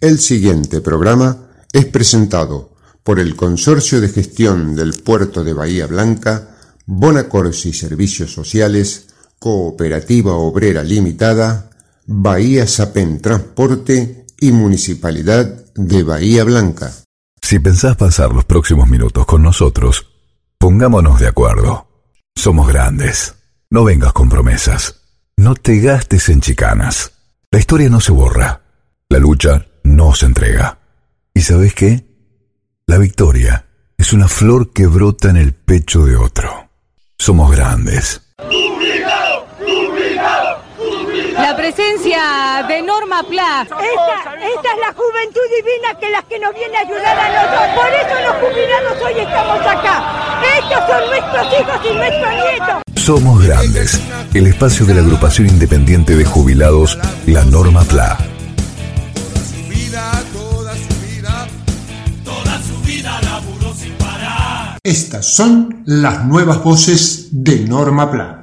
El siguiente programa es presentado por el Consorcio de Gestión del Puerto de Bahía Blanca, Bonacorsi Servicios Sociales, Cooperativa Obrera Limitada, Bahía Sapen Transporte y Municipalidad de Bahía Blanca. Si pensás pasar los próximos minutos con nosotros, pongámonos de acuerdo. Somos grandes. No vengas con promesas. No te gastes en chicanas. La historia no se borra. La lucha no se entrega. ¿Y sabes qué? La victoria es una flor que brota en el pecho de otro. Somos grandes. La presencia de Norma Pla. Esta, esta es la juventud divina que las que nos viene a ayudar a nosotros. Por eso los jubilados hoy estamos acá. Estos son nuestros hijos y nuestros nietos. Somos grandes. El espacio de la agrupación independiente de jubilados, la Norma PLA. Estas son las nuevas voces de Norma Plan.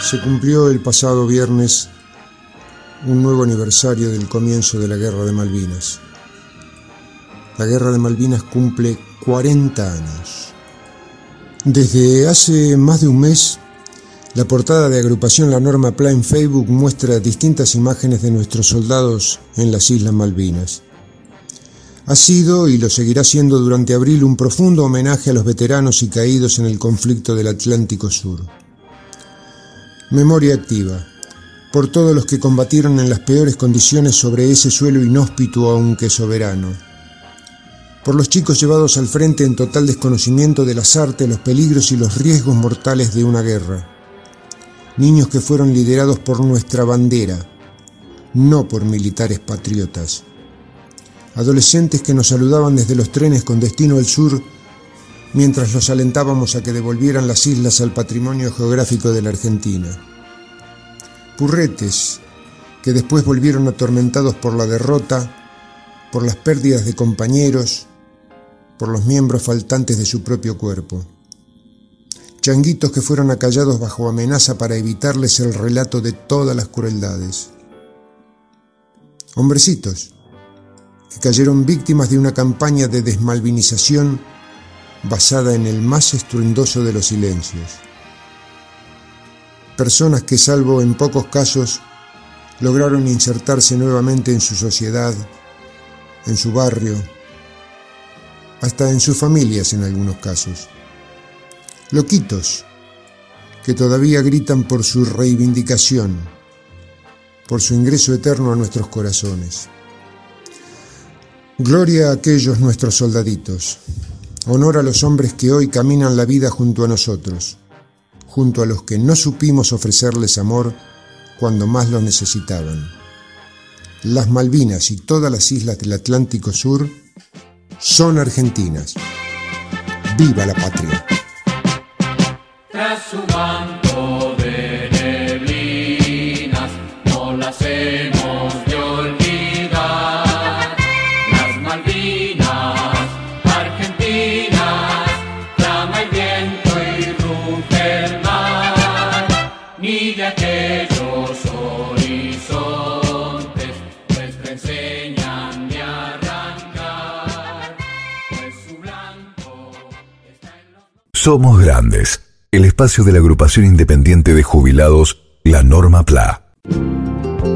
Se cumplió el pasado viernes un nuevo aniversario del comienzo de la Guerra de Malvinas. La Guerra de Malvinas cumple 40 años. Desde hace más de un mes, la portada de agrupación La Norma Pla en Facebook muestra distintas imágenes de nuestros soldados en las Islas Malvinas. Ha sido y lo seguirá siendo durante abril un profundo homenaje a los veteranos y caídos en el conflicto del Atlántico Sur. Memoria activa, por todos los que combatieron en las peores condiciones sobre ese suelo inhóspito aunque soberano. Por los chicos llevados al frente en total desconocimiento de las artes, los peligros y los riesgos mortales de una guerra. Niños que fueron liderados por nuestra bandera, no por militares patriotas. Adolescentes que nos saludaban desde los trenes con destino al sur mientras los alentábamos a que devolvieran las islas al patrimonio geográfico de la Argentina. Purretes, que después volvieron atormentados por la derrota, por las pérdidas de compañeros, por los miembros faltantes de su propio cuerpo. Changuitos que fueron acallados bajo amenaza para evitarles el relato de todas las crueldades. Hombrecitos, que cayeron víctimas de una campaña de desmalvinización basada en el más estruendoso de los silencios. Personas que, salvo en pocos casos, lograron insertarse nuevamente en su sociedad, en su barrio, hasta en sus familias en algunos casos. Loquitos, que todavía gritan por su reivindicación, por su ingreso eterno a nuestros corazones. Gloria a aquellos nuestros soldaditos, Honor a los hombres que hoy caminan la vida junto a nosotros, junto a los que no supimos ofrecerles amor cuando más lo necesitaban. Las Malvinas y todas las islas del Atlántico Sur son argentinas. ¡Viva la patria! Tras su manto de neblinas, no las hemos de olvidar. Las Malvinas, argentinas, clama el viento y ruge el mar. Ni de aquellos horizontes nuestra enseñan de arrancar, pues su blanco está en. Somos grandes. El espacio de la agrupación independiente de jubilados, la Norma PLA.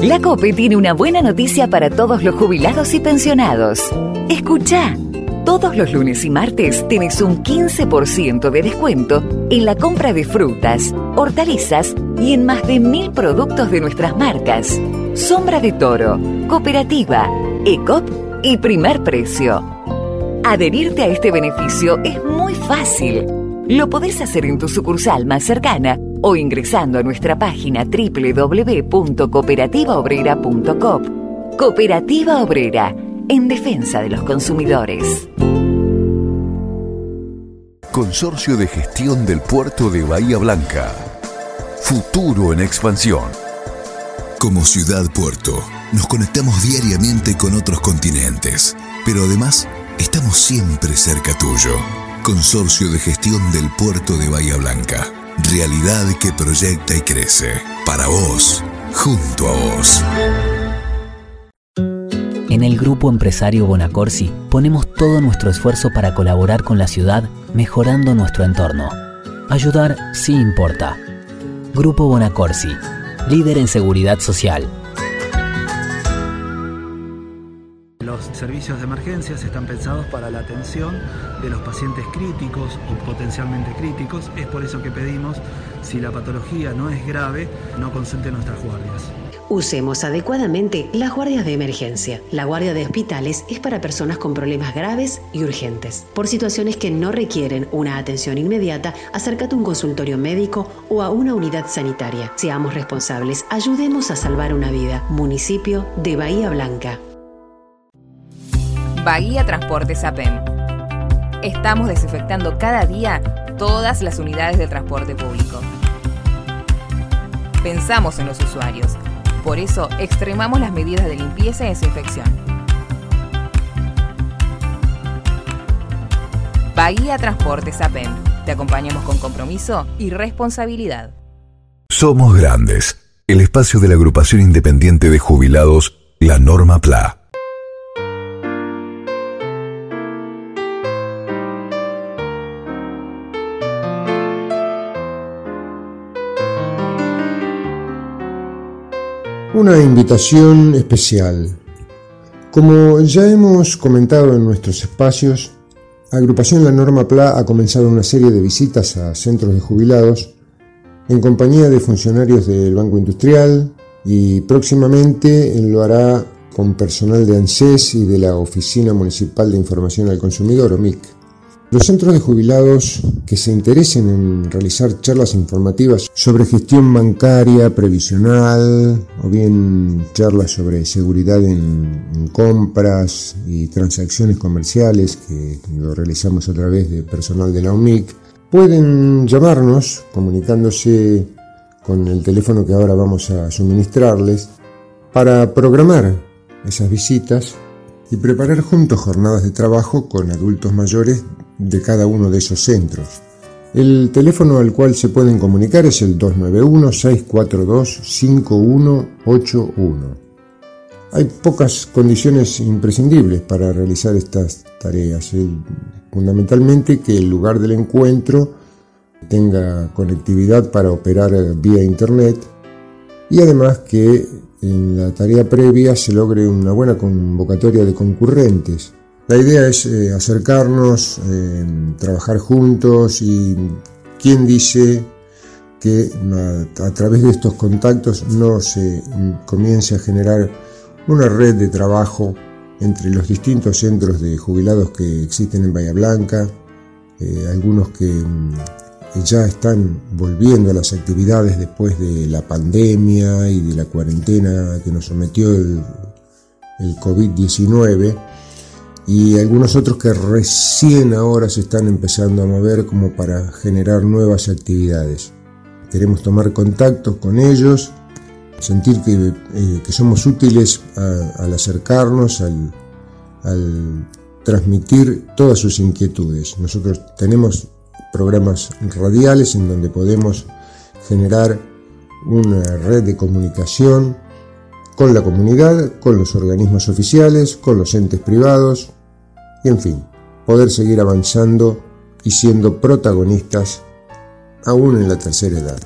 La COPE tiene una buena noticia para todos los jubilados y pensionados. Escucha. Todos los lunes y martes tenés un 15% de descuento en la compra de frutas, hortalizas y en más de mil productos de nuestras marcas. Sombra de Toro, Cooperativa, ECOP y Primer Precio. Adherirte a este beneficio es muy fácil. Lo podés hacer en tu sucursal más cercana o ingresando a nuestra página www.cooperativaobrera.com. Cooperativa Obrera, en defensa de los consumidores. Consorcio de Gestión del Puerto de Bahía Blanca. Futuro en expansión. Como ciudad puerto, nos conectamos diariamente con otros continentes, pero además estamos siempre cerca tuyo. Consorcio de Gestión del Puerto de Bahía Blanca. Realidad que proyecta y crece. Para vos, junto a vos. En el grupo empresario Bonacorsi ponemos todo nuestro esfuerzo para colaborar con la ciudad mejorando nuestro entorno. Ayudar sí importa. Grupo Bonacorsi, líder en seguridad social. Los servicios de emergencias están pensados para la atención de los pacientes críticos o potencialmente críticos. Es por eso que pedimos, si la patología no es grave, no consulte nuestras guardias. Usemos adecuadamente las guardias de emergencia. La guardia de hospitales es para personas con problemas graves y urgentes. Por situaciones que no requieren una atención inmediata, acércate a un consultorio médico o a una unidad sanitaria. Seamos responsables, ayudemos a salvar una vida. Municipio de Bahía Blanca. Bahía Transportes APEM. Estamos desinfectando cada día todas las unidades de transporte público. Pensamos en los usuarios por eso, extremamos las medidas de limpieza y desinfección. Bahía Transportes APEM. Te acompañamos con compromiso y responsabilidad. Somos Grandes, el espacio de la agrupación independiente de jubilados, la Norma PLA. Una invitación especial. Como ya hemos comentado en nuestros espacios, Agrupación La Norma PLA ha comenzado una serie de visitas a centros de jubilados en compañía de funcionarios del Banco Industrial y próximamente lo hará con personal de ANSES y de la Oficina Municipal de Información al Consumidor, OMIC. Los centros de jubilados que se interesen en realizar charlas informativas sobre gestión bancaria, previsional, o bien charlas sobre seguridad en, compras y transacciones comerciales, que lo realizamos a través de personal de la UMIC, pueden llamarnos comunicándose con el teléfono que ahora vamos a suministrarles para programar esas visitas y preparar juntos jornadas de trabajo con adultos mayores de cada uno de esos centros. El teléfono al cual se pueden comunicar es el 291-642-5181. Hay pocas condiciones imprescindibles para realizar estas tareas. Fundamentalmente que el lugar del encuentro tenga conectividad para operar vía Internet y además que en la tarea previa se logre una buena convocatoria de concurrentes la idea es eh, acercarnos, eh, trabajar juntos y quién dice que a, través de estos contactos no se comience a generar una red de trabajo entre los distintos centros de jubilados que existen en Bahía Blanca, eh, algunos que mm, ya están volviendo a las actividades después de la pandemia y de la cuarentena que nos sometió el, el COVID-19 y algunos otros que recién ahora se están empezando a mover como para generar nuevas actividades. Queremos tomar contacto con ellos, sentir que, eh, somos útiles al acercarnos, al transmitir todas sus inquietudes. Nosotros tenemos programas radiales en donde podemos generar una red de comunicación con la comunidad, con los organismos oficiales, con los entes privados, y en fin, poder seguir avanzando y siendo protagonistas aún en la tercera edad.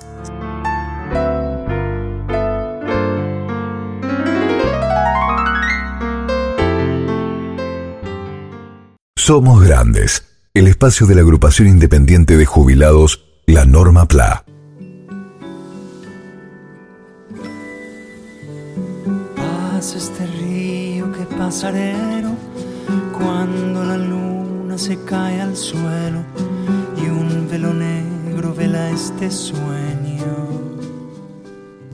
Somos Grandes, el espacio de la agrupación independiente de jubilados, la Norma PLA. Pasa este río que pasaré cuando la luna se cae al suelo y un velo negro vela este sueño.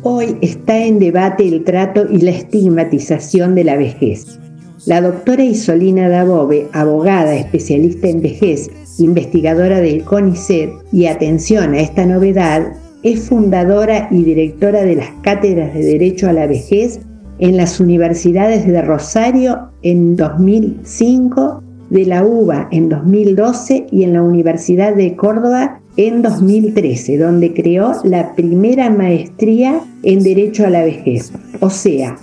Hoy está en debate el trato y la estigmatización de la vejez. La doctora Isolina Dabove, abogada especialista en vejez, investigadora del CONICET y atención a esta novedad, es fundadora y directora de las cátedras de Derecho a la Vejez en las universidades de Rosario en 2005 de la UBA en 2012 y en la Universidad de Córdoba en 2013, donde creó la primera maestría en Derecho a la Vejez. O sea,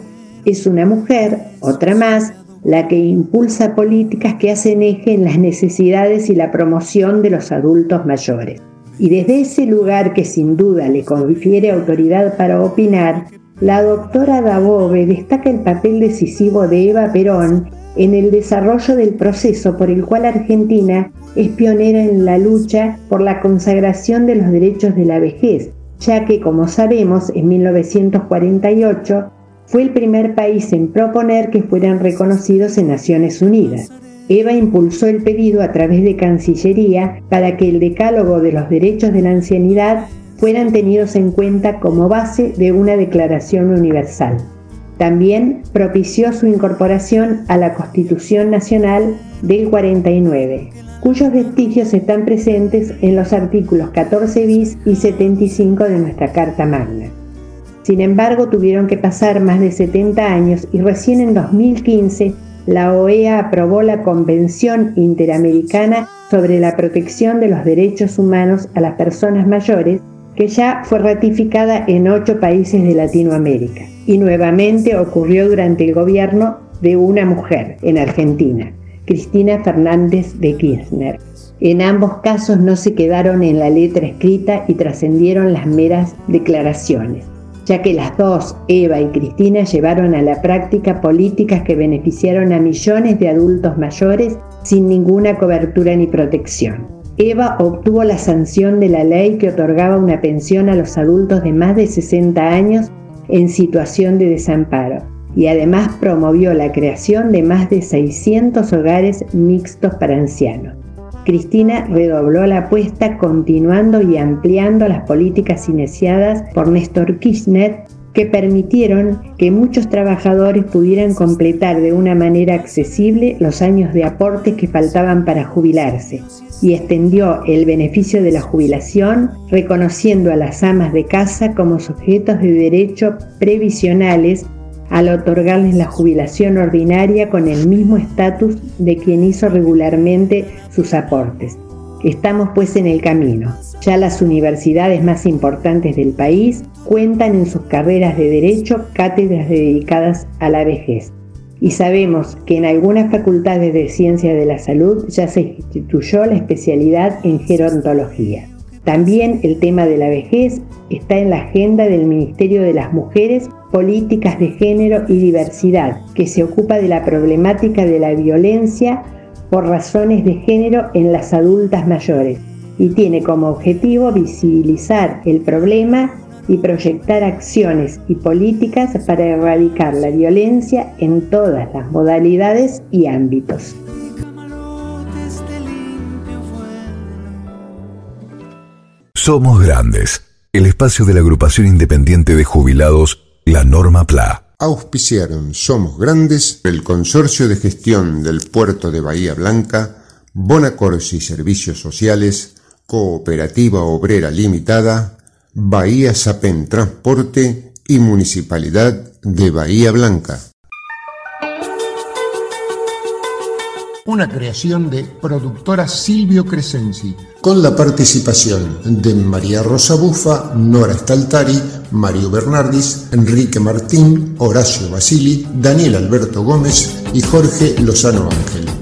es una mujer, otra más, la que impulsa políticas que hacen eje en las necesidades y la promoción de los adultos mayores. Y desde ese lugar que sin duda le confiere autoridad para opinar, la doctora Dabove destaca el papel decisivo de Eva Perón en el desarrollo del proceso por el cual Argentina es pionera en la lucha por la consagración de los derechos de la vejez, ya que, como sabemos, en 1948 fue el primer país en proponer que fueran reconocidos en Naciones Unidas. Eva impulsó el pedido a través de Cancillería para que el decálogo de los derechos de la ancianidad fueran tenidos en cuenta como base de una declaración universal. También propició su incorporación a la Constitución Nacional del 49, cuyos vestigios están presentes en los artículos 14 bis y 75 de nuestra Carta Magna. Sin embargo, tuvieron que pasar más de 70 años y recién en 2015 la OEA aprobó la Convención Interamericana sobre la protección de los derechos humanos a las personas mayores, que ya fue ratificada en ocho países de Latinoamérica y nuevamente ocurrió durante el gobierno de una mujer en Argentina, Cristina Fernández de Kirchner. En ambos casos no se quedaron en la letra escrita y trascendieron las meras declaraciones, ya que las dos, Eva y Cristina, llevaron a la práctica políticas que beneficiaron a millones de adultos mayores sin ninguna cobertura ni protección. Eva obtuvo la sanción de la ley que otorgaba una pensión a los adultos de más de 60 años en situación de desamparo y además promovió la creación de más de 600 hogares mixtos para ancianos. Cristina redobló la apuesta continuando y ampliando las políticas iniciadas por Néstor Kirchner que permitieron que muchos trabajadores pudieran completar de una manera accesible los años de aportes que faltaban para jubilarse y extendió el beneficio de la jubilación reconociendo a las amas de casa como sujetos de derecho previsionales al otorgarles la jubilación ordinaria con el mismo estatus de quien hizo regularmente sus aportes. Estamos pues en el camino. Ya las universidades más importantes del país cuentan en sus carreras de derecho cátedras dedicadas a la vejez. Y sabemos que en algunas facultades de ciencia de la salud ya se instituyó la especialidad en gerontología. También el tema de la vejez está en la agenda del Ministerio de las Mujeres, Políticas de Género y Diversidad, que se ocupa de la problemática de la violencia por razones de género en las adultas mayores y tiene como objetivo visibilizar el problema y proyectar acciones y políticas para erradicar la violencia en todas las modalidades y ámbitos. Somos Grandes, el espacio de la agrupación independiente de jubilados, la Norma PLA. Auspiciaron Somos Grandes, el Consorcio de Gestión del Puerto de Bahía Blanca, Bonacorsi Servicios Sociales, Cooperativa Obrera Limitada, Bahía Sapen Transporte y Municipalidad de Bahía Blanca. Una creación de productora Silvio Crescenzi, con la participación de María Rosa Bufa, Nora Staltari, Mario Bernardis, Enrique Martín, Horacio Basili, Daniel Alberto Gómez y Jorge Lozano Ángel.